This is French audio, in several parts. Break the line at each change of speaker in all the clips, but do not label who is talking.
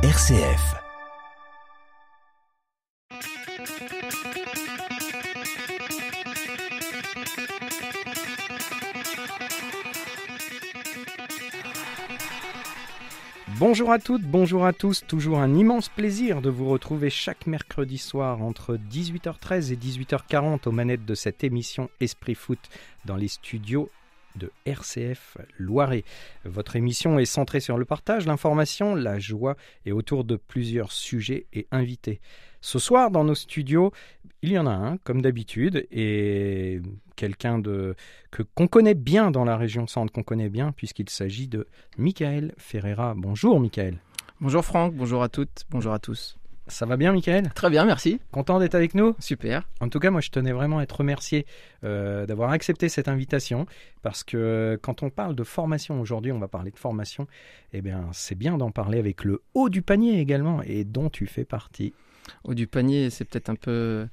RCF.
Bonjour à toutes, bonjour à tous, toujours un immense plaisir de vous retrouver chaque mercredi soir entre 18h13 et 18h40 aux manettes de cette émission Esprit Foot dans les studios de RCF Loiret. Votre émission est centrée sur le partage, l'information, la joie et autour de plusieurs sujets et invités. Ce soir, dans nos studios, il y en a un, comme d'habitude, et quelqu'un que qu'on connaît bien dans la région centre, qu'on connaît bien, puisqu'il s'agit de Michael Ferreira. Bonjour, Michael.
Bonjour Franck, bonjour à toutes, bonjour à tous.
Ça va bien, Michael?
Très bien, merci.
Content d'être avec nous?
Super.
En tout cas, moi, je tenais vraiment à être remercié euh, d'avoir accepté cette invitation, parce que quand on parle de formation aujourd'hui, on va parler de formation, eh bien, c'est bien d'en parler avec le haut du panier également, et dont tu fais partie.
Haut du panier, c'est peut-être un peu,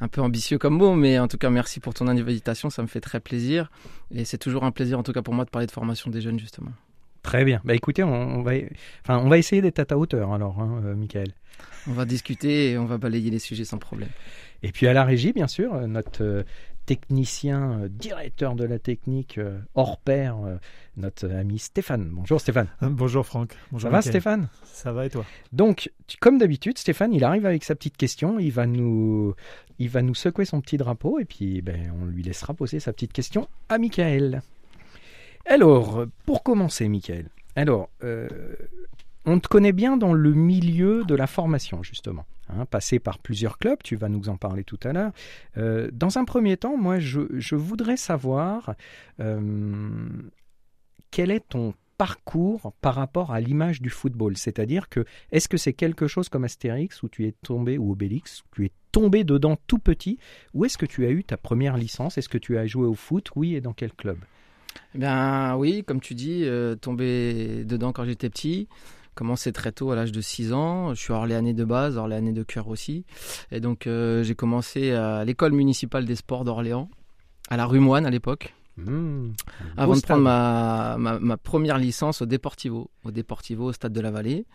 un peu ambitieux comme mot, mais en tout cas, merci pour ton invitation, ça me fait très plaisir. Et c'est toujours un plaisir, en tout cas pour moi, de parler de formation des jeunes, justement.
Très bien. Bah écoutez, on, on va, enfin, on va essayer d'être à ta hauteur alors, hein, euh, Michael.
On va discuter et on va balayer les sujets sans problème.
Et puis à la régie, bien sûr, euh, notre euh, technicien, directeur de la technique hors pair, notre ami Stéphane. Bonjour Stéphane.
Bonjour Franck. Bonjour
Ça va. Stéphane?
Ça va et toi?
Donc, comme d'habitude, Stéphane, il arrive avec sa petite question, il va nous, il va nous secouer son petit drapeau et puis ben, on lui laissera poser sa petite question à Michael. Alors, pour commencer, Michael, alors, euh, on te connaît bien dans le milieu de la formation, justement. Hein, passé par plusieurs clubs, tu vas nous en parler tout à l'heure. Euh, dans un premier temps, moi, je, voudrais savoir euh, quel est ton parcours par rapport à l'image du football? C'est-à-dire que est-ce que c'est quelque chose comme Astérix où tu es tombé ou Obélix, où tu es tombé dedans tout petit, ou est-ce que tu as eu ta première licence? Est-ce que tu as joué au foot? Oui, et dans quel club?
Bien, oui, comme tu dis, euh, tombé dedans quand j'étais petit. Commencé très tôt, à l'âge de 6 ans. Je suis orléanais de base, orléanais de cœur aussi. Et donc, euh, j'ai commencé à l'école municipale des sports d'Orléans, à la rue Moine à l'époque.
Mmh,
Avant de prendre ma, ma, ma première licence au Deportivo, au Deportivo, au Stade de la Vallée.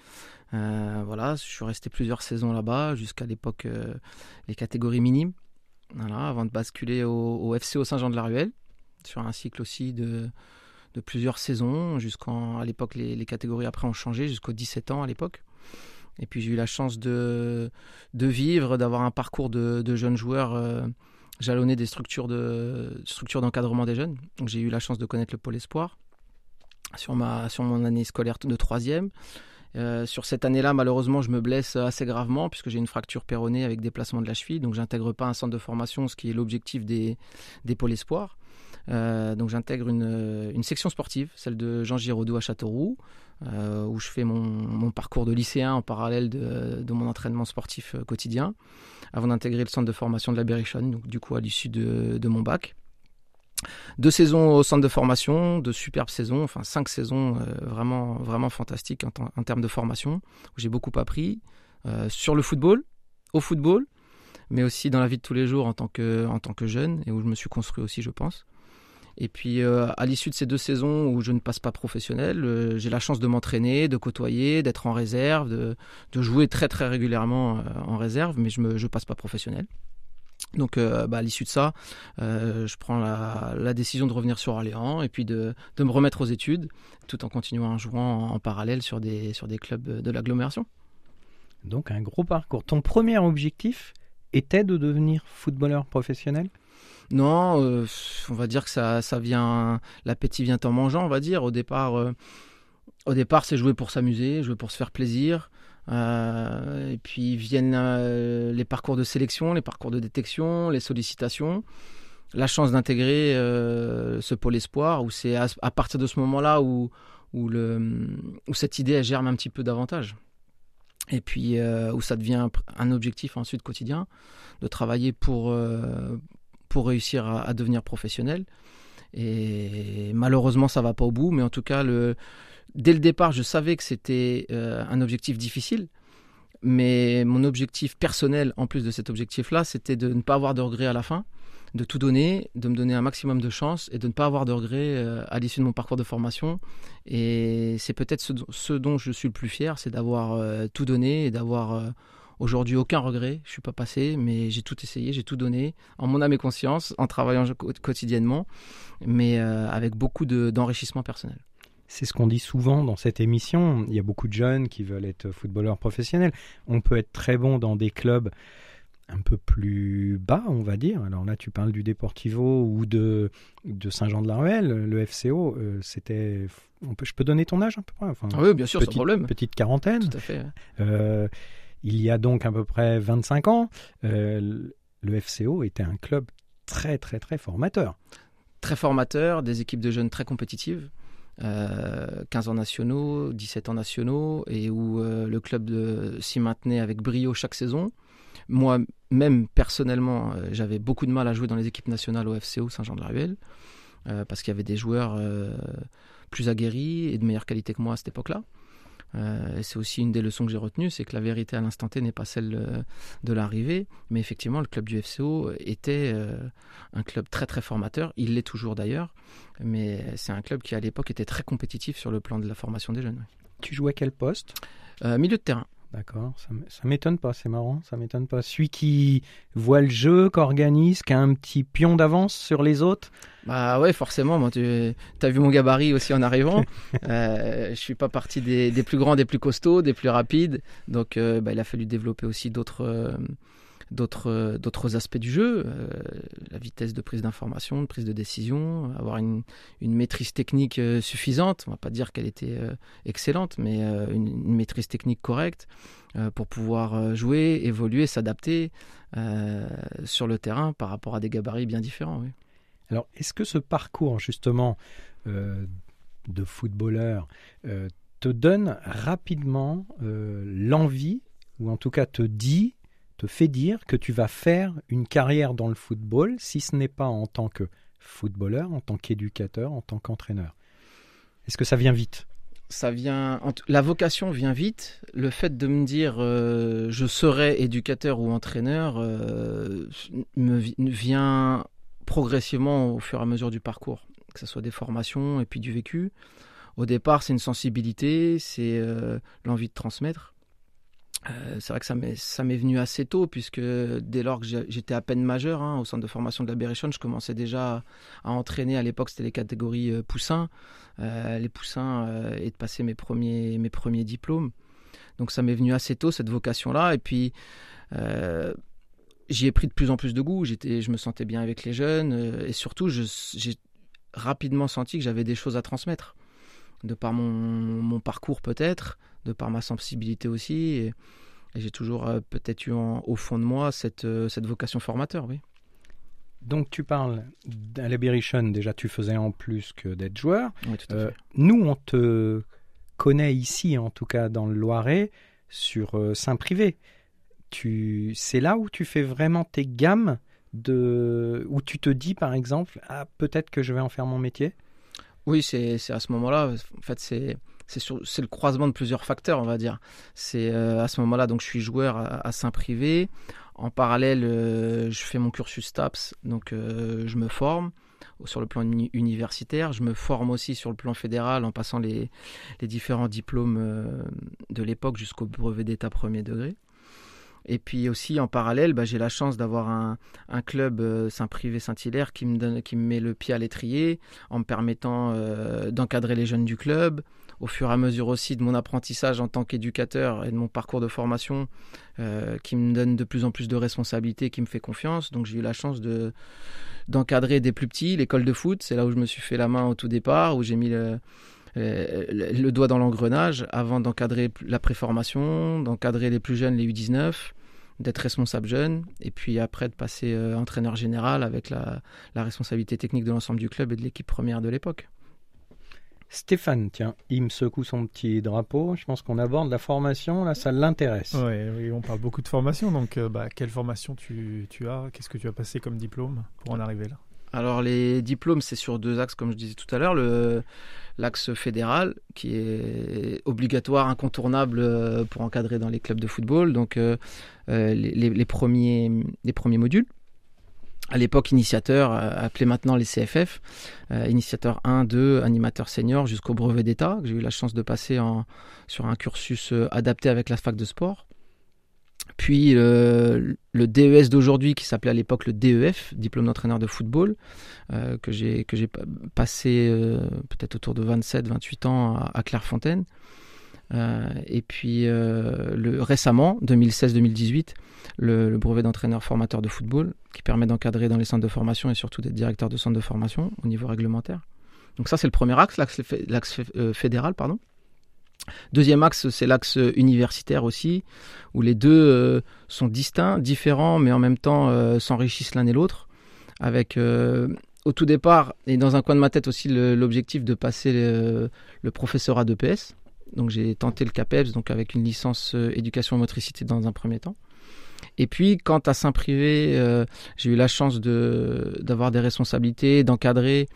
Euh, voilà, je suis resté plusieurs saisons là-bas, jusqu'à l'époque euh, les catégories minimes. Voilà, avant de basculer au, au FC au Saint-Jean-de-la-Ruelle, sur un cycle aussi de, plusieurs saisons, jusqu'en à l'époque les, catégories après ont changé, jusqu'aux 17 ans à l'époque. Et puis j'ai eu la chance de, vivre, d'avoir un parcours de, jeunes joueurs euh, jalonné des structures de structures d'encadrement des jeunes. Donc j'ai eu la chance de connaître le pôle espoir sur ma mon année scolaire de troisième. Euh, sur cette année-là, malheureusement, je me blesse assez gravement puisque j'ai une fracture péronée avec déplacement de la cheville. Donc, j'intègre pas un centre de formation, ce qui est l'objectif des, des pôles espoirs. Euh, donc, j'intègre une, une section sportive, celle de Jean Giraudoux à Châteauroux, euh, où je fais mon, parcours de lycéen en parallèle de, mon entraînement sportif euh, quotidien, avant d'intégrer le centre de formation de la Berrichonne, donc du coup à l'issue de, mon bac. Deux saisons au centre de formation, de superbes saisons, enfin cinq saisons euh, vraiment, vraiment fantastiques en, termes de formation, où j'ai beaucoup appris euh, sur le football, au football, mais aussi dans la vie de tous les jours en tant que jeune, et où je me suis construit aussi, je pense. Et puis euh, à l'issue de ces deux saisons où je ne passe pas professionnel, euh, j'ai la chance de m'entraîner, de côtoyer, d'être en réserve, de, jouer très très régulièrement euh, en réserve, mais je ne passe pas professionnel. Donc bah, à l'issue de ça, je prends la, décision de revenir sur Orléans et puis de, me remettre aux études, tout en continuant à jouer en, parallèle sur des clubs de l'agglomération.
Donc un gros parcours. Ton premier objectif était de devenir footballeur professionnel?
Non, euh, on va dire que ça, ça vient, l'appétit vient en mangeant, on va dire. Au départ, euh, au départ, c'est jouer pour s'amuser, jouer pour se faire plaisir. Euh, et puis viennent les parcours de sélection, les parcours de détection, les sollicitations. La chance d'intégrer ce pôle espoir, où c'est à, partir de ce moment-là où, où, le, où cette idée germe un petit peu davantage. Et puis où ça devient un objectif ensuite quotidien, de travailler pour, pour réussir à, devenir professionnel. Et malheureusement, ça va pas au bout, mais en tout cas, le, dès le départ, je savais que c'était euh, un objectif difficile. Mais mon objectif personnel, en plus de cet objectif-là, c'était de ne pas avoir de regrets à la fin, de tout donner, de me donner un maximum de chance et de ne pas avoir de regrets euh, à l'issue de mon parcours de formation. Et c'est peut-être ce, dont je suis le plus fier, c'est d'avoir euh, tout donné et d'avoir aujourd'hui aucun regret. Je suis pas passé, mais j'ai tout essayé, j'ai tout donné en mon âme et conscience, en travaillant quotidiennement, mais avec beaucoup d'enrichissement personnel.
C'est ce qu'on dit souvent dans cette émission. Il y a beaucoup de jeunes qui veulent être footballeurs professionnels. On peut être très bon dans des clubs un peu plus bas, on va dire. Alors là, tu parles du Deportivo ou de, de Saint-Jean-de-la-Ruelle, le FCO. Euh, c'était, je peux donner ton âge à peu près
enfin, Oui, bien sûr,
petite,
sans problème.
Petite quarantaine.
Tout à fait.
Euh, il y a donc à peu près 25 ans, euh, le FCO était un club très, formateur.
Très formateur, des équipes de jeunes très compétitives. 15 ans nationaux, 17 ans nationaux, et où le club s'y maintenait avec brio chaque saison. Moi-même, personnellement, euh, j'avais beaucoup de mal à jouer dans les équipes nationales au FCO Saint-Jean-de-la-Ruelle, euh, parce qu'il y avait des joueurs euh, plus aguerris et de meilleure qualité que moi à cette époque-là. C'est aussi une des leçons que j'ai retenues, c'est que la vérité à l'instant T n'est pas celle de l'arrivée, mais effectivement le club du FCO était un club très très formateur, il l'est toujours d'ailleurs, mais c'est un club qui à l'époque était très compétitif sur le plan de la formation des jeunes.
Tu jouais quel poste?
Milieu de terrain.
D'accord, ça m'étonne pas, c'est marrant, ça m'étonne pas. Celui qui voit le jeu, qu'organise, qui a un petit pion d'avance sur les autres?
Bah ouais, forcément, moi, tu as vu mon gabarit aussi en arrivant. euh, je suis pas parti des, plus grands, des plus costauds, des plus rapides, donc euh, bah, il a fallu développer aussi d'autres... Euh, d'autres d'autres aspects du jeu, euh, la vitesse de prise d'information, de prise de décision, avoir une, une maîtrise technique euh, suffisante. On va pas dire qu'elle était euh, excellente, mais une, maîtrise technique correcte pour pouvoir jouer, évoluer, s'adapter sur le terrain par rapport à des gabarits bien différents.
Alors, est-ce que ce parcours justement de footballeur te donne rapidement l'envie, ou en tout cas te dit te fait dire que tu vas faire une carrière dans le football, si ce n'est pas en tant que footballeur, en tant qu'éducateur, en tant qu'entraîneur Est-ce que ça vient vite?
Ça vient, la vocation vient vite. Le fait de me dire euh, je serai éducateur ou entraîneur euh, me vient progressivement au fur et à mesure du parcours, que ce soit des formations et puis du vécu. Au départ, c'est une sensibilité, c'est euh, l'envie de transmettre. Euh, c'est vrai que ça m'est venu assez tôt, puisque dès lors que j'étais à peine majeur hein, au centre de formation de la je commençais déjà à entraîner. À l'époque, c'était les catégories euh, poussins, euh, les poussins, et de passer mes premiers, mes premiers diplômes. Donc ça m'est venu assez tôt, cette vocation-là. Et puis, j'y ai pris de plus en plus de goût. Je me sentais bien avec les jeunes. et surtout, j'ai rapidement senti que j'avais des choses à transmettre. De par mon, mon parcours peut-être, de par ma sensibilité aussi. Et, j'ai toujours euh, peut-être eu au fond de moi cette, euh, cette vocation formateur, oui.
Donc tu parles à la déjà tu faisais en plus que d'être joueur.
Oui, tout à euh, fait.
nous, on te connaît ici, en tout cas dans le Loiret, sur Saint-Privé. Tu... C'est là où tu fais vraiment tes gammes, de... où tu te dis par exemple, ah, peut-être que je vais en faire mon métier?
Oui, c'est à ce moment-là. En fait, c'est c'est le croisement de plusieurs facteurs, on va dire. C'est euh, à ce moment-là, donc je suis joueur à, Saint-Privé. En parallèle, euh, je fais mon cursus TAPS, donc euh, je me forme sur le plan universitaire. Je me forme aussi sur le plan fédéral en passant les, différents diplômes de l'époque jusqu'au brevet d'état premier degré. Et puis aussi en parallèle, bah, j'ai la chance d'avoir un, club Saint-Privé Saint-Hilaire qui me met le pied à l'étrier en me permettant d'encadrer les jeunes du club, au fur et à mesure aussi de mon apprentissage en tant qu'éducateur et de mon parcours de formation euh, qui me donne de plus en plus de responsabilités, qui me fait confiance. Donc j'ai eu la chance de d'encadrer des plus petits, l'école de foot, c'est là où je me suis fait la main au tout départ, où j'ai mis le, doigt dans l'engrenage avant d'encadrer la préformation, d'encadrer les plus jeunes, les U19 d'être responsable jeune et puis après de passer euh, entraîneur général avec la responsabilité technique de l'ensemble du club et de l'équipe première de l'époque.
Stéphane, tiens, il me secoue son petit drapeau. Je pense qu'on aborde la formation, là, ça l'intéresse.
Oui, on parle beaucoup de formation. Donc, euh, bah, quelle formation tu, as? Qu'est-ce que tu as passé comme diplôme pour en arriver là?
Alors les diplômes, c'est sur deux axes, comme je disais tout à l'heure. L'axe fédéral, qui est obligatoire, incontournable euh, pour encadrer dans les clubs de football. Donc euh, les, premiers, les premiers modules. À l'époque initiateur, euh, appelé maintenant les CFF, euh, initiateur 1, 2, animateur senior jusqu'au brevet d'État, que j'ai eu la chance de passer sur un cursus euh, adapté avec la fac de sport. Puis le DES d'aujourd'hui qui s'appelait à l'époque le DEF, diplôme d'entraîneur de football, que j'ai passé peut-être autour de 27-28 ans à Clairefontaine. Euh, et puis euh, récemment, 2016-2018, le, brevet d'entraîneur formateur de football qui permet d'encadrer dans les centres de formation et surtout d'être directeur de centre de formation au niveau réglementaire. Donc ça c'est le premier axe, l'axe euh, fédéral, pardon. Deuxième axe, c'est l'axe universitaire aussi, où les deux sont distincts, différents, mais en même temps s'enrichissent l'un et l'autre. Avec au tout départ, et dans un coin de ma tête aussi, l'objectif de passer le, le professorat d'EPS, donc j'ai tenté le CAPEPS, donc avec une licence euh, éducation motricité dans un premier temps. Et puis, quant à Saint-Privé, euh, j'ai eu la chance de, d'avoir des responsabilités, d'encadrer.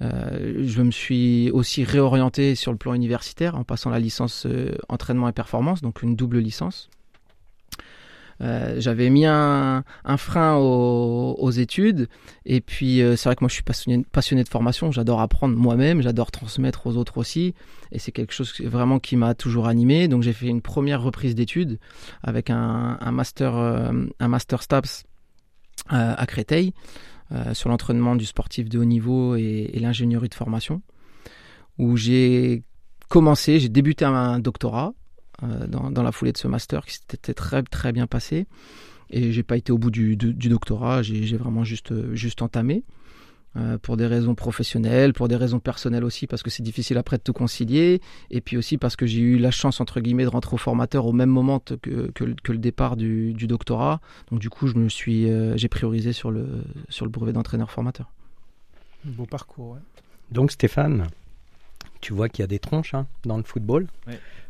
Euh, je me suis aussi réorienté sur le plan universitaire en passant la licence entraînement et performance, donc une double licence. Euh, j'avais mis un, frein aux, études. Et puis, euh, c'est vrai que moi, je suis passionné, passionné de formation. J'adore apprendre moi-même. J'adore transmettre aux autres aussi. Et c'est quelque chose vraiment qui m'a toujours animé. Donc, j'ai fait une première reprise d'études avec un, master, un master euh, STAPS à Créteil sur l'entraînement du sportif de haut niveau et, et l'ingénierie de formation. Où j'ai commencé, j'ai débuté un doctorat euh, dans, la foulée de ce master qui s'était très très bien passé. Et j'ai pas été au bout du, doctorat, j'ai vraiment juste, juste entamé. Euh, pour des raisons professionnelles, pour des raisons personnelles aussi, parce que c'est difficile après de tout concilier, et puis aussi parce que j'ai eu la chance, entre guillemets, de rentrer au formateur au même moment que, que, le départ du, doctorat. Donc du coup, je me suis, euh, j'ai priorisé sur le, sur le brevet d'entraîneur formateur.
Beau parcours,
Donc Stéphane, tu vois qu'il y a des tronches hein, dans le football.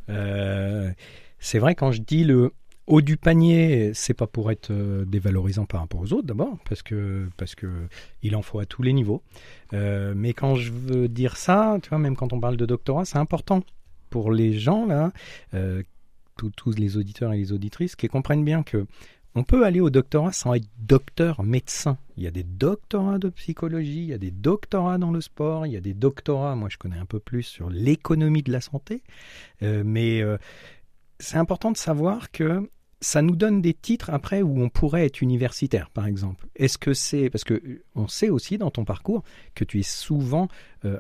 Euh, c'est vrai quand je dis le haut du panier, c'est pas pour être euh, dévalorisant par rapport aux autres d'abord, parce que parce que il en faut à tous les niveaux. Euh, mais quand je veux dire ça, tu vois, même quand on parle de doctorat, c'est important pour les gens là, tous les auditeurs et les auditrices, qui comprennent bien que on peut aller au doctorat sans être docteur médecin. Il y a des doctorats de psychologie, il y a des doctorats dans le sport, il y a des doctorats, moi je connais un peu plus sur l'économie de la santé, euh, mais euh, c'est important de savoir que ça nous donne des titres après où on pourrait être universitaire, par exemple. Est-ce que c'est parce que euh, on sait aussi dans ton parcours que tu es souvent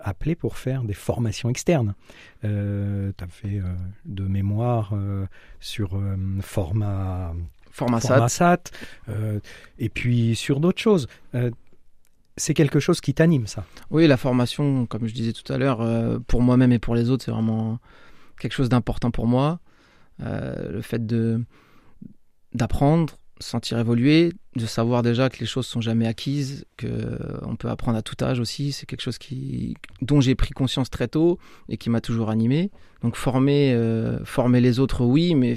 appelé pour faire des formations externes. tu as fait de mémoire sur format
format, SAT.
Euh, et puis sur d'autres choses. Euh, c'est quelque chose qui t'anime, ça
Oui, la formation, comme je disais tout à l'heure, euh, pour moi-même et pour les autres, c'est vraiment quelque chose d'important pour moi. le fait de d'apprendre, sentir évoluer, de savoir déjà que les choses sont jamais acquises, que on peut apprendre à tout âge aussi, c'est quelque chose qui dont j'ai pris conscience très tôt et qui m'a toujours animé. Donc former former les autres oui, mais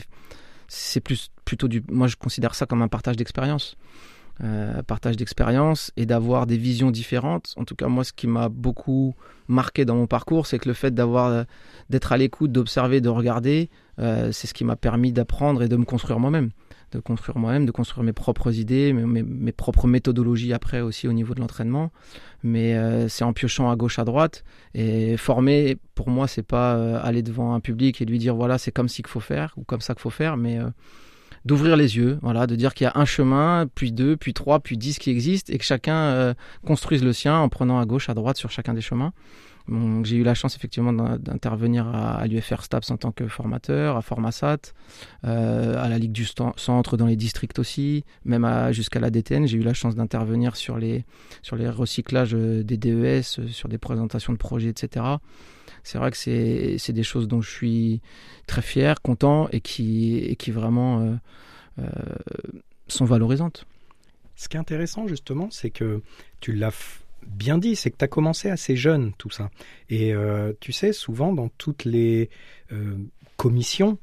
c'est plus plutôt du. Moi, je considère ça comme un partage d'expérience. Euh, partage d'expérience et d'avoir des visions différentes. En tout cas, moi, ce qui m'a beaucoup marqué dans mon parcours, c'est que le fait d'avoir, d'être à l'écoute, d'observer, de regarder, euh, c'est ce qui m'a permis d'apprendre et de me construire moi-même, de construire moi-même, de construire mes propres idées, mes, mes, propres méthodologies après aussi au niveau de l'entraînement. Mais euh, c'est en piochant à gauche, à droite et former. Pour moi, c'est pas aller devant un public et lui dire voilà, c'est comme ça qu'il faut faire ou comme ça qu'il faut faire, mais d'ouvrir les yeux, voilà, de dire qu'il y a un chemin, puis deux, puis trois, puis dix qui existent et que chacun euh, construise le sien en prenant à gauche, à droite sur chacun des chemins. J'ai eu la chance effectivement d'intervenir à, l'UFR STAPS en tant que formateur, à Formasat, euh, à la Ligue du Centre dans les districts aussi, même jusqu'à la DTN. J'ai eu la chance d'intervenir sur les, sur les recyclages euh, des DES, sur des présentations de projets, etc c'est vrai que c'est des choses dont je suis très fier, content et qui, et qui vraiment euh, euh, sont valorisantes.
Ce qui est intéressant justement, c'est que tu l'as bien dit, c'est que tu as commencé assez jeune tout ça. Et euh, tu sais, souvent dans toutes les commissions,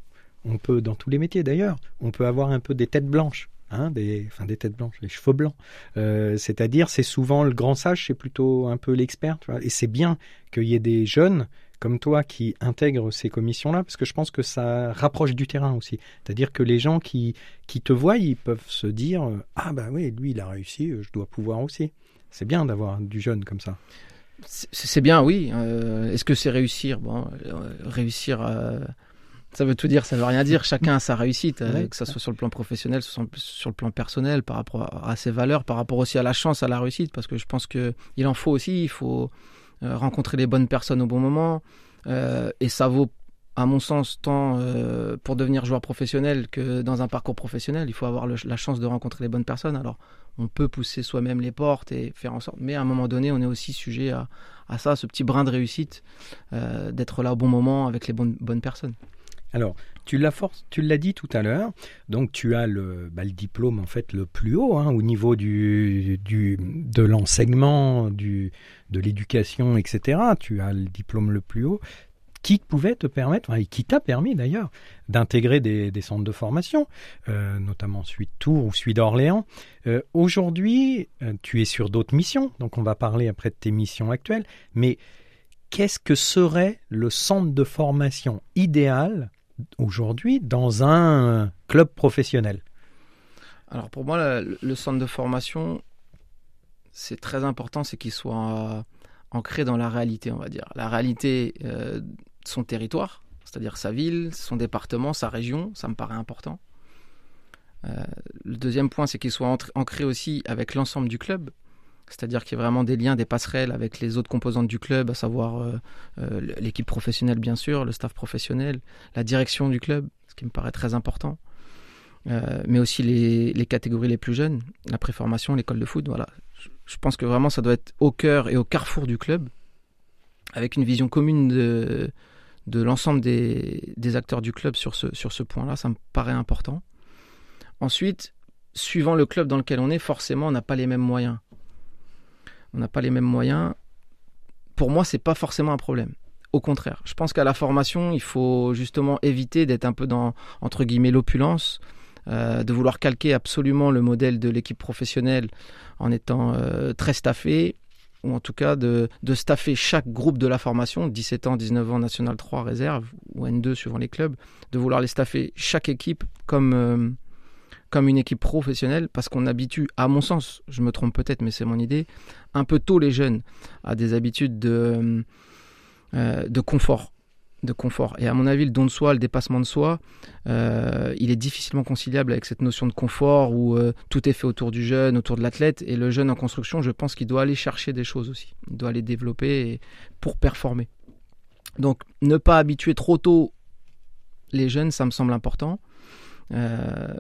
on peut, dans tous les métiers d'ailleurs, on peut avoir un peu des têtes blanches. Hein, des, enfin des têtes blanches, des cheveux blancs. C'est-à-dire, c'est souvent le grand sage, c'est plutôt un peu l'expert. Et c'est bien qu'il y ait des jeunes comme toi qui intègrent ces commissions-là, parce que je pense que ça rapproche du terrain aussi. C'est-à-dire que les gens qui, qui te voient, ils peuvent se dire euh, Ah, bah oui, lui, il a réussi, je dois pouvoir aussi. C'est bien d'avoir du jeune comme ça.
C'est bien, oui. Euh, est-ce que c'est réussir? Bon, réussir. Ça veut tout dire, ça veut rien dire. Chacun a sa réussite, que ce soit sur le plan professionnel, sur, sur le plan personnel, par rapport à ses valeurs, par rapport aussi à la chance, à la réussite, parce que je pense que il en faut aussi. Il faut euh, rencontrer les bonnes personnes au bon moment, euh, et ça vaut, à mon sens, tant euh, pour devenir joueur professionnel que dans un parcours professionnel. Il faut avoir la chance de rencontrer les bonnes personnes. Alors, on peut pousser soi-même les portes et faire en sorte, mais à un moment donné, on est aussi sujet à, à ça, ce petit brin de réussite, d'être là au bon moment avec les bonnes, bonnes personnes.
Alors, tu l'as tu l'as dit tout à l'heure, donc tu as le, bah, diplôme en fait le plus haut hein, au niveau du de l'enseignement, du de l'éducation, etc. Tu as le diplôme le plus haut qui pouvait te permettre, et qui t'a permis d'ailleurs, d'intégrer des, centres de formation, euh, notamment celui de Tours ou celui d'Orléans. Euh, Aujourd'hui, euh, tu es sur d'autres missions, donc on va parler après de tes missions actuelles, mais qu'est-ce que serait le centre de formation idéal aujourd'hui dans un club professionnel?
Alors pour moi, le, centre de formation, c'est très important, c'est qu'il soit ancré dans la réalité, on va dire. La réalité son territoire, c'est-à-dire sa ville, son département, sa région, ça me paraît important. Euh, le deuxième point, c'est qu'il soit ancré aussi avec l'ensemble du club c'est-à-dire qu'il y a vraiment des liens, des passerelles avec les autres composantes du club, à savoir euh, euh, l'équipe professionnelle bien sûr, le staff professionnel, la direction du club, ce qui me paraît très important, mais aussi les, catégories les plus jeunes, la préformation, l'école de foot. Voilà, je, pense que vraiment ça doit être au cœur et au carrefour du club, avec une vision commune de, de l'ensemble des, acteurs du club sur ce, point-là, ça me paraît important. Ensuite, suivant le club dans lequel on est, forcément, on n'a pas les mêmes moyens on n'a pas les mêmes moyens. Pour moi, c'est pas forcément un problème. Au contraire, je pense qu'à la formation, il faut justement éviter d'être un peu dans l'opulence, euh, de vouloir calquer absolument le modèle de l'équipe professionnelle en étant euh, très staffé, ou en tout cas de, de staffer chaque groupe de la formation, 17 ans, 19 ans, National 3, réserve, ou N2 suivant les clubs, de vouloir les staffer chaque équipe comme, euh, comme une équipe professionnelle parce qu'on habitue, à mon sens, je me trompe peut-être, mais c'est mon idée, un peu tôt les jeunes à des habitudes de, euh, de confort. De confort. Et à mon avis, le don de soi, le dépassement de soi, euh, il est difficilement conciliable avec cette notion de confort où euh, tout est fait autour du jeune, autour de l'athlète. Et le jeune en construction, je pense qu'il doit aller chercher des choses aussi. Il doit aller développer pour performer. Donc, ne pas habituer trop tôt les jeunes, ça me semble important. Euh,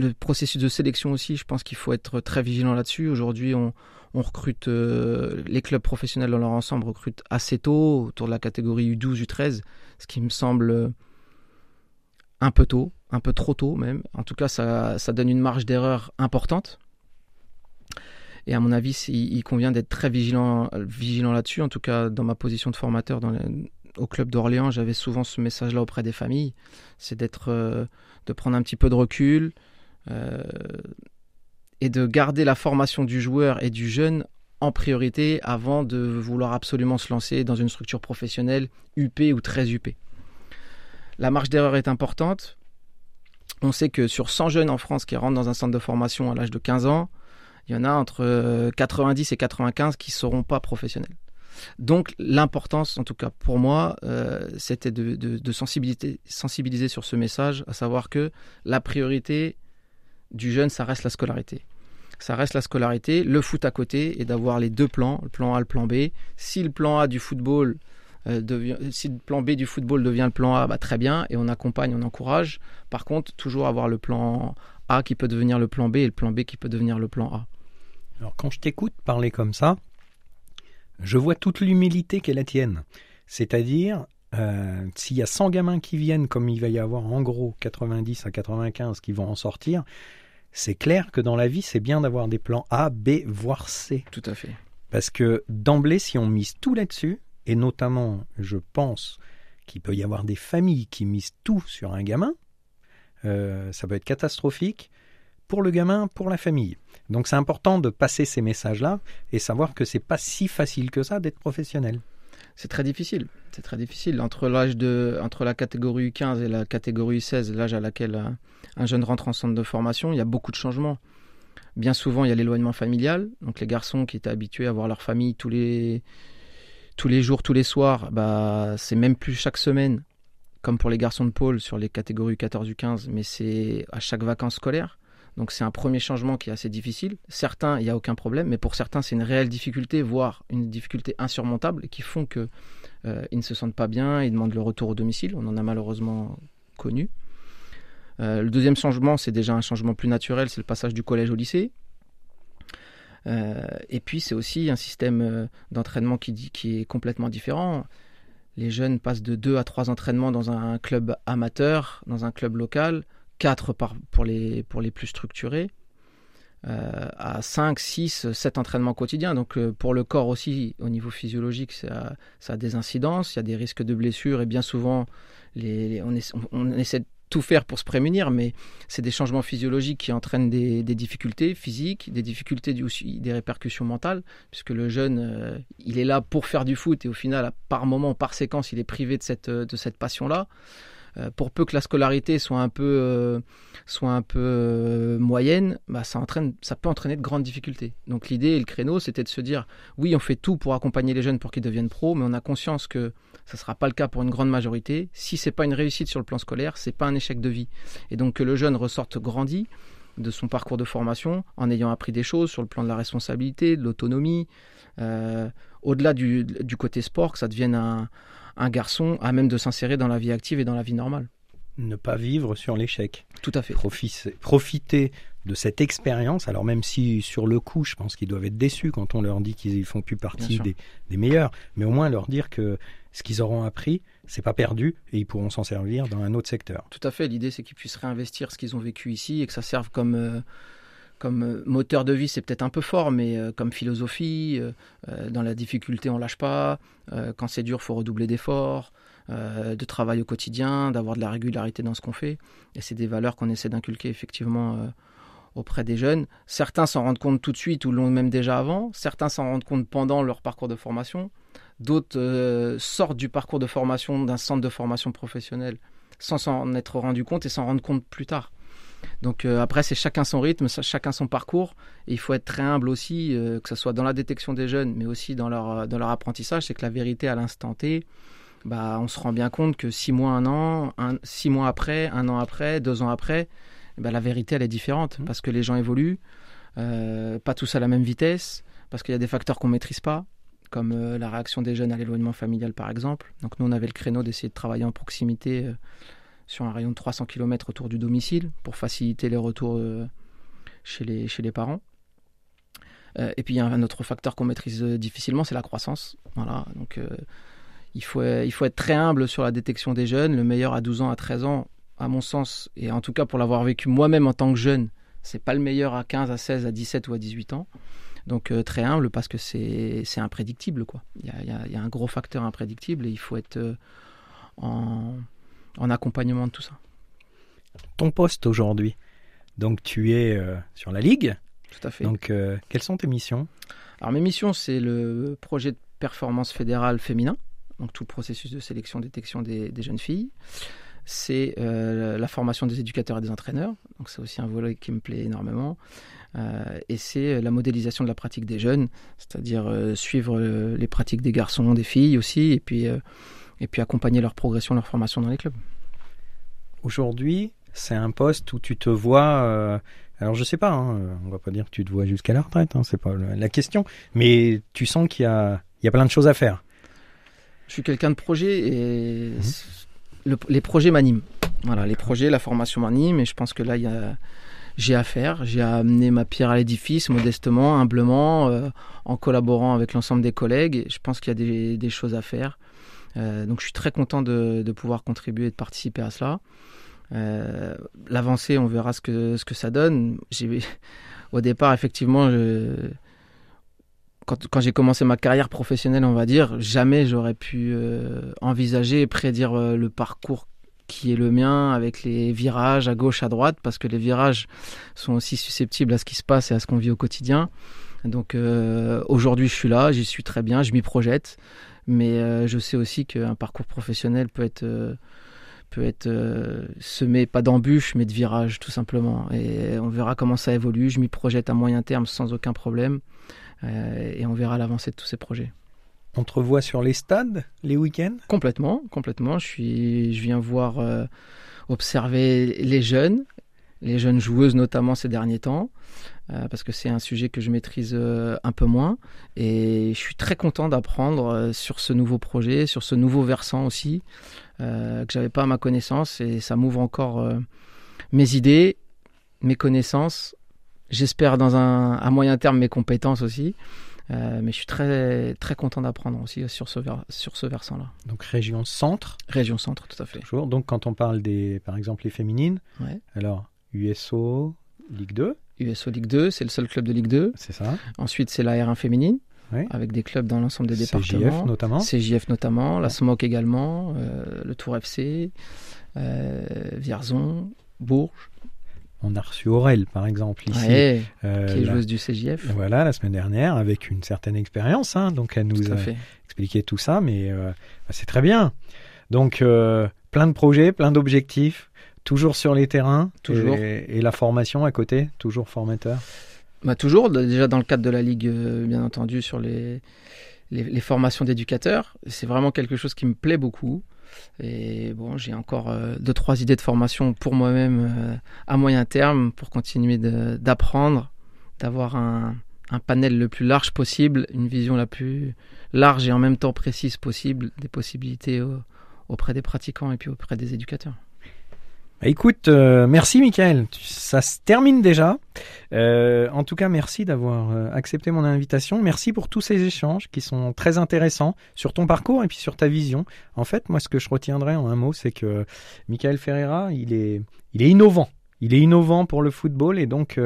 le processus de sélection aussi, je pense qu'il faut être très vigilant là-dessus. Aujourd'hui, on, recrute, euh, les clubs professionnels dans leur ensemble recrutent assez tôt, autour de la catégorie U12, U13, ce qui me semble un peu tôt, un peu trop tôt même. En tout cas, ça, donne une marge d'erreur importante. Et à mon avis, il, convient d'être très vigilant, vigilant là-dessus. En tout cas, dans ma position de formateur au club d'Orléans, j'avais souvent ce message-là auprès des familles, c'est d'être, euh, de prendre un petit peu de recul, euh, et de garder la formation du joueur et du jeune en priorité avant de vouloir absolument se lancer dans une structure professionnelle UP ou très UP. La marge d'erreur est importante. On sait que sur 100 jeunes en France qui rentrent dans un centre de formation à l'âge de 15 ans, il y en a entre 90 et 95 qui ne seront pas professionnels. Donc l'importance, en tout cas pour moi, euh, c'était de, sensibiliser sur ce message, à savoir que la priorité du jeune, ça reste la scolarité. Ça reste la scolarité, le foot à côté et d'avoir les deux plans, le plan A, le plan B. Si le plan A du football euh, devient, si le plan B du football devient le plan A, bah, très bien, et on accompagne, on encourage. Par contre, toujours avoir le plan A qui peut devenir le plan B et le plan B qui peut devenir le plan A.
Alors quand je t'écoute parler comme ça, je vois toute l'humilité qu'est la tienne. C'est-à-dire, euh, s'il y a 100 gamins qui viennent, comme il va y avoir en gros 90 à 95 qui vont en sortir, c'est clair que dans la vie, c'est bien d'avoir des plans A, B, voire C.
Tout à fait.
Parce que d'emblée, si on mise tout là-dessus, et notamment, je pense qu'il peut y avoir des familles qui misent tout sur un gamin, euh, ça peut être catastrophique pour le gamin, pour la famille. Donc c'est important de passer ces messages-là et savoir que c'est pas si facile que ça d'être professionnel.
C'est très difficile. C'est très difficile. Entre la catégorie U15 et la catégorie U16, l'âge à laquelle un, un jeune rentre en centre de formation, il y a beaucoup de changements. Bien souvent, il y a l'éloignement familial. Donc les garçons qui étaient habitués à voir leur famille tous les, tous les jours, tous les soirs, bah, c'est même plus chaque semaine, comme pour les garçons de pôle sur les catégories 14 ou 15, mais c'est à chaque vacances scolaires. Donc c'est un premier changement qui est assez difficile. Certains, il n'y a aucun problème, mais pour certains, c'est une réelle difficulté, voire une difficulté insurmontable, qui font qu'ils euh, ne se sentent pas bien, ils demandent le retour au domicile. On en a malheureusement connu. Euh, le deuxième changement, c'est déjà un changement plus naturel, c'est le passage du collège au lycée. Euh, et puis c'est aussi un système d'entraînement qui, qui, est complètement différent. Les jeunes passent de 2 à 3 entraînements dans un club amateur, dans un club local, 4 par, pour, les, pour les plus structurés, à 5, 6, 7 entraînements quotidiens. Donc pour le corps aussi, au niveau physiologique, ça, ça, a des incidences, il y a des risques de blessures et bien souvent les, on, on, essaie tout faire pour se prémunir, mais c'est des changements physiologiques qui entraînent des, difficultés physiques, des difficultés aussi des répercussions mentales, puisque le jeune, euh, il est là pour faire du foot et au final, par moment, par séquence, il est privé de cette, de cette passion-là. Euh, pour peu que la scolarité soit un peu, euh, peu moyenne, bah, ça, ça peut entraîner de grandes difficultés. Donc l'idée et le créneau, c'était de se dire, oui, on fait tout pour accompagner les jeunes pour qu'ils deviennent pros, mais on a conscience que ce ne sera pas le cas pour une grande majorité. Si ce n'est pas une réussite sur le plan scolaire, ce n'est pas un échec de vie. Et donc que le jeune ressorte grandi de son parcours de formation en ayant appris des choses sur le plan de la responsabilité, de l'autonomie, euh, au-delà du, côté sport, que ça devienne un, un garçon à même de s'insérer dans la vie active et dans la vie normale.
Ne pas vivre sur l'échec.
Tout à fait.
Profiter de cette expérience, alors même si sur le coup, je pense qu'ils doivent être déçus quand on leur dit qu'ils font plus partie des, des, meilleurs, mais au moins leur dire que ce qu'ils auront appris, c'est pas perdu et ils pourront s'en servir dans un autre secteur.
Tout à fait. L'idée, c'est qu'ils puissent réinvestir ce qu'ils ont vécu ici et que ça serve comme euh, comme euh, moteur de vie, c'est peut-être un peu fort, mais euh, comme philosophie, dans la difficulté, on lâche pas. quand c'est dur, faut redoubler d'efforts, de travail au quotidien, d'avoir de la régularité dans ce qu'on fait. Et c'est des valeurs qu'on essaie d'inculquer effectivement auprès des jeunes. Certains s'en rendent compte tout de suite ou l'ont même déjà avant. Certains s'en rendent compte pendant leur parcours de formation. D'autres euh, sortent du parcours de formation d'un centre de formation professionnelle sans s'en être rendu compte et s'en rendre compte plus tard. Donc euh, après, c'est chacun son rythme, chacun son parcours. Et il faut être très humble aussi, euh, que ce soit dans la détection des jeunes, mais aussi dans leur, dans leur apprentissage. C'est que la vérité à l'instant T, bah, on se rend bien compte que six mois, un an, un, six mois après, un an après, deux ans après, bah, la vérité, elle est différente. Mmh. Parce que les gens évoluent, pas tous à la même vitesse, parce qu'il y a des facteurs qu'on ne maîtrise pas comme euh, la réaction des jeunes à l'éloignement familial par exemple. Donc nous on avait le créneau d'essayer de travailler en proximité euh, sur un rayon de 300 km autour du domicile pour faciliter les retours euh, chez, les, parents. et puis il y a un autre facteur qu'on maîtrise difficilement, c'est la croissance. Voilà, donc il, faut, il faut être très humble sur la détection des jeunes. Le meilleur à 12 ans, à 13 ans, à mon sens, et en tout cas pour l'avoir vécu moi-même en tant que jeune, c'est pas le meilleur à 15, à 16, à 17 ou à 18 ans. Donc euh, très humble parce que c'est imprédictible. Quoi. Il, y a, un gros facteur imprédictible et il faut être euh, en, en, accompagnement de tout ça.
Ton poste aujourd'hui, donc tu es euh, sur la Ligue.
Tout à fait.
Donc quelles sont tes missions?
Alors mes missions, c'est le projet de performance fédérale féminin, donc tout le processus de sélection, détection des, des jeunes filles c'est la formation des éducateurs et des entraîneurs. Donc c'est aussi un volet qui me plaît énormément. Euh, et c'est la modélisation de la pratique des jeunes, c'est-à-dire euh, suivre euh, les pratiques des garçons, des filles aussi, et puis, et puis accompagner leur progression, leur formation dans les clubs.
Aujourd'hui, c'est un poste où tu te vois. alors je sais pas, hein, on va pas dire que tu te vois jusqu'à la retraite, hein, c'est pas la question, mais tu sens qu'il y a, il y a plein de choses à faire.
Je suis quelqu'un de projet et mhm. les projets m'animent. Voilà, les projets, la formation m'anime et je pense que là il y a j'ai à faire. J'ai amené ma pierre à l'édifice modestement, humblement, euh, en collaborant avec l'ensemble des collègues. Je pense qu'il y a des, choses à faire. Euh, donc je suis très content de, pouvoir contribuer et de participer à cela. Euh, l'avancée, on verra ce que, ce que ça donne. Au départ, effectivement, quand, quand j'ai commencé ma carrière professionnelle, on va dire, jamais j'aurais pu envisager et prédire le parcours qui est le mien avec les virages à gauche, à droite, parce que les virages sont aussi susceptibles à ce qui se passe et à ce qu'on vit au quotidien. Donc euh, aujourd'hui, je suis là, j'y suis très bien, je m'y projette. Mais euh, je sais aussi qu'un parcours professionnel peut être, euh, peut être euh, semé, pas d'embûches, mais de virages, tout simplement. Et on verra comment ça évolue. Je m'y projette à moyen terme sans aucun problème. Euh, et on verra l'avancée de tous ces projets.
On te revoit sur les stades les week-ends?
Complètement, complètement. Je, suis, je viens voir, euh, observer les jeunes, les jeunes joueuses notamment ces derniers temps, euh, parce que c'est un sujet que je maîtrise euh, un peu moins. Et je suis très content d'apprendre euh, sur ce nouveau projet, sur ce nouveau versant aussi, que j'avais pas à ma connaissance. Et ça m'ouvre encore mes idées, mes connaissances. J'espère dans un à moyen terme mes compétences aussi. Euh, mais je suis très très content d'apprendre aussi sur ce ver- sur ce versant-là.
Donc région centre,
Région Centre, tout à fait.
toujours. Donc quand on parle des, par exemple, les féminines,
Ouais.
alors USO, Ligue 2,
USO Ligue 2, c'est le seul club de Ligue 2.
c'est ça
Ensuite, c'est la R1 féminine,
Oui.
avec des clubs dans l'ensemble des
CJF
départements.
notamment.
CJF notamment, la SMOC également, euh, le Tour FC, euh, Vierzon, Bourges,
On a reçu Aurel, par exemple, ici.
ouais,
euh,
qui est
la-
joueuse du CJF.
Voilà, la semaine dernière, avec une certaine expérience. hein, donc elle nous
Tout
a
fait.
expliqué tout ça, mais bah, c'est très bien. Donc plein de projets, plein d'objectifs, toujours sur les terrains.
Toujours.
Et, et la formation à côté, toujours formateur.
Bah, toujours, déjà dans le cadre de la Ligue, euh, bien entendu, sur les, les, les formations d'éducateurs. C'est vraiment quelque chose qui me plaît beaucoup. Et bon, j'ai encore euh, deux, trois idées de formation pour moi-même euh, à moyen terme pour continuer d'apprendre, d'avoir un, un panel le plus large possible, une vision la plus large et en même temps précise possible des possibilités au- auprès des pratiquants et puis auprès des éducateurs.
Bah, écoute, euh, merci Michael. Ça se termine déjà. Euh, en tout cas, merci d'avoir euh, accepté mon invitation. Merci pour tous ces échanges qui sont très intéressants sur ton parcours et puis sur ta vision. En fait, moi, ce que je retiendrai en un mot, c'est que Michael Ferreira, il est, innovant. Il est innovant pour le football et donc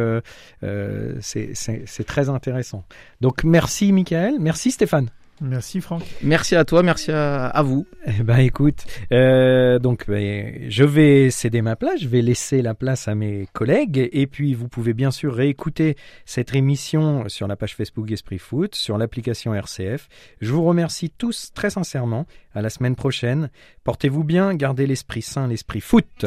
c'est très intéressant. Donc merci Michael, merci Stéphane.
Merci Franck.
Merci à toi, merci à, à vous.
Eh ben écoute, euh, donc ben, je vais céder ma place, je vais laisser la place à mes collègues et puis vous pouvez bien sûr réécouter cette émission sur la page Facebook Esprit Foot, sur l'application RCF. Je vous remercie tous très sincèrement. À la semaine prochaine. Portez-vous bien, gardez l'esprit sain, l'esprit foot.